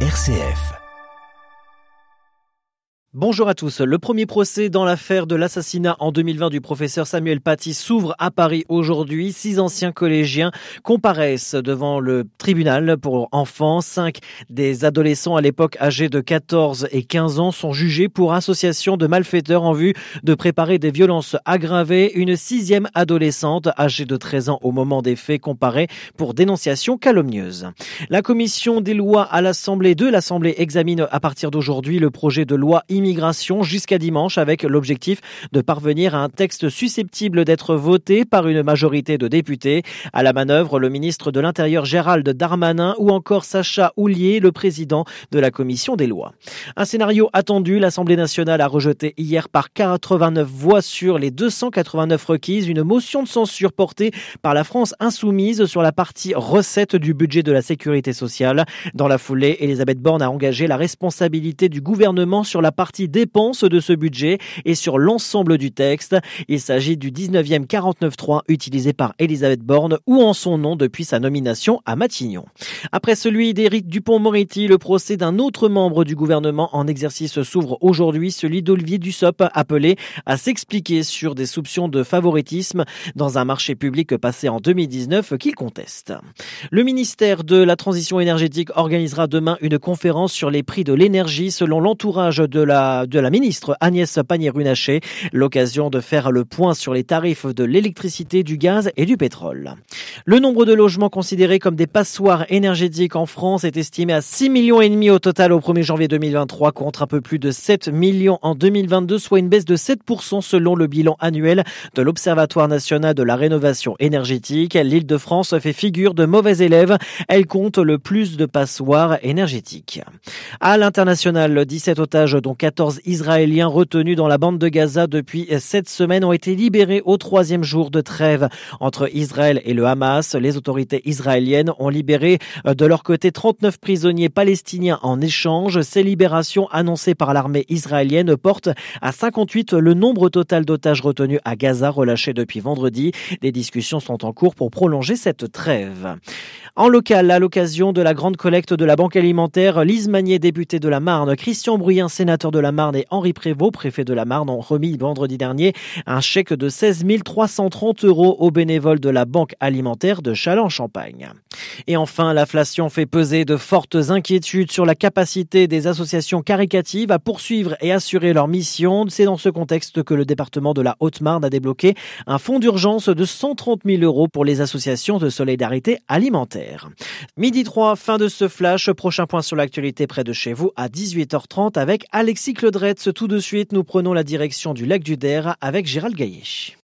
RCF. Bonjour à tous. Le premier procès dans l'affaire de l'assassinat en 2020 du professeur Samuel Paty s'ouvre à Paris aujourd'hui. Six anciens collégiens comparaissent devant le tribunal pour enfants. Cinq des adolescents à l'époque âgés de 14 et 15 ans sont jugés pour association de malfaiteurs en vue de préparer des violences aggravées. Une sixième adolescente âgée de 13 ans au moment des faits comparée pour dénonciation calomnieuse. La commission des lois à l'Assemblée de l'Assemblée examine à partir d'aujourd'hui le projet de loi jusqu'à dimanche avec l'objectif de parvenir à un texte susceptible d'être voté par une majorité de députés. À la manœuvre, le ministre de l'Intérieur Gérald Darmanin ou encore Sacha Houlier, le président de la commission des lois. Un scénario attendu, l'Assemblée nationale a rejeté hier par 89 voix sur les 289 requises une motion de censure portée par la France insoumise sur la partie recette du budget de la sécurité sociale. Dans la foulée, Elisabeth Borne a engagé la responsabilité du gouvernement sur la partie partie dépenses de ce budget et sur l'ensemble du texte. Il s'agit du 19e 49.3 utilisé par Elisabeth Borne ou en son nom depuis sa nomination à Matignon. Après celui d'Éric Dupont-Moretti, le procès d'un autre membre du gouvernement en exercice s'ouvre aujourd'hui, celui d'Olivier Dussopt, appelé à s'expliquer sur des soupçons de favoritisme dans un marché public passé en 2019 qu'il conteste. Le ministère de la Transition énergétique organisera demain une conférence sur les prix de l'énergie selon l'entourage de la de la ministre Agnès Pannier-Runacher, l'occasion de faire le point sur les tarifs de l'électricité, du gaz et du pétrole. Le nombre de logements considérés comme des passoires énergétiques en France est estimé à 6 millions et demi au total au 1er janvier 2023 contre un peu plus de 7 millions en 2022, soit une baisse de 7% selon le bilan annuel de l'Observatoire national de la rénovation énergétique. L'île de France fait figure de mauvais élève. Elle compte le plus de passoires énergétiques. À l'international, 17 otages dont 14 Israéliens retenus dans la bande de Gaza depuis sept semaines ont été libérés au troisième jour de trêve entre Israël et le Hamas. Les autorités israéliennes ont libéré euh, de leur côté 39 prisonniers palestiniens en échange. Ces libérations annoncées par l'armée israélienne portent à 58 le nombre total d'otages retenus à Gaza relâchés depuis vendredi. Des discussions sont en cours pour prolonger cette trêve. En local, à l'occasion de la grande collecte de la Banque alimentaire, Lise Magnier, députée de la Marne, Christian Bruyens, sénateur de la Marne et Henri Prévost, préfet de la Marne, ont remis vendredi dernier un chèque de 16 330 euros aux bénévoles de la Banque alimentaire de Châlons-Champagne. Et enfin, l'inflation fait peser de fortes inquiétudes sur la capacité des associations caricatives à poursuivre et assurer leur mission. C'est dans ce contexte que le département de la Haute-Marne a débloqué un fonds d'urgence de 130 000 euros pour les associations de solidarité alimentaire. Midi 3, fin de ce flash. Prochain point sur l'actualité près de chez vous à 18h30 avec Alexis Claudretz. Tout de suite, nous prenons la direction du lac du Der avec Gérald Gaillet.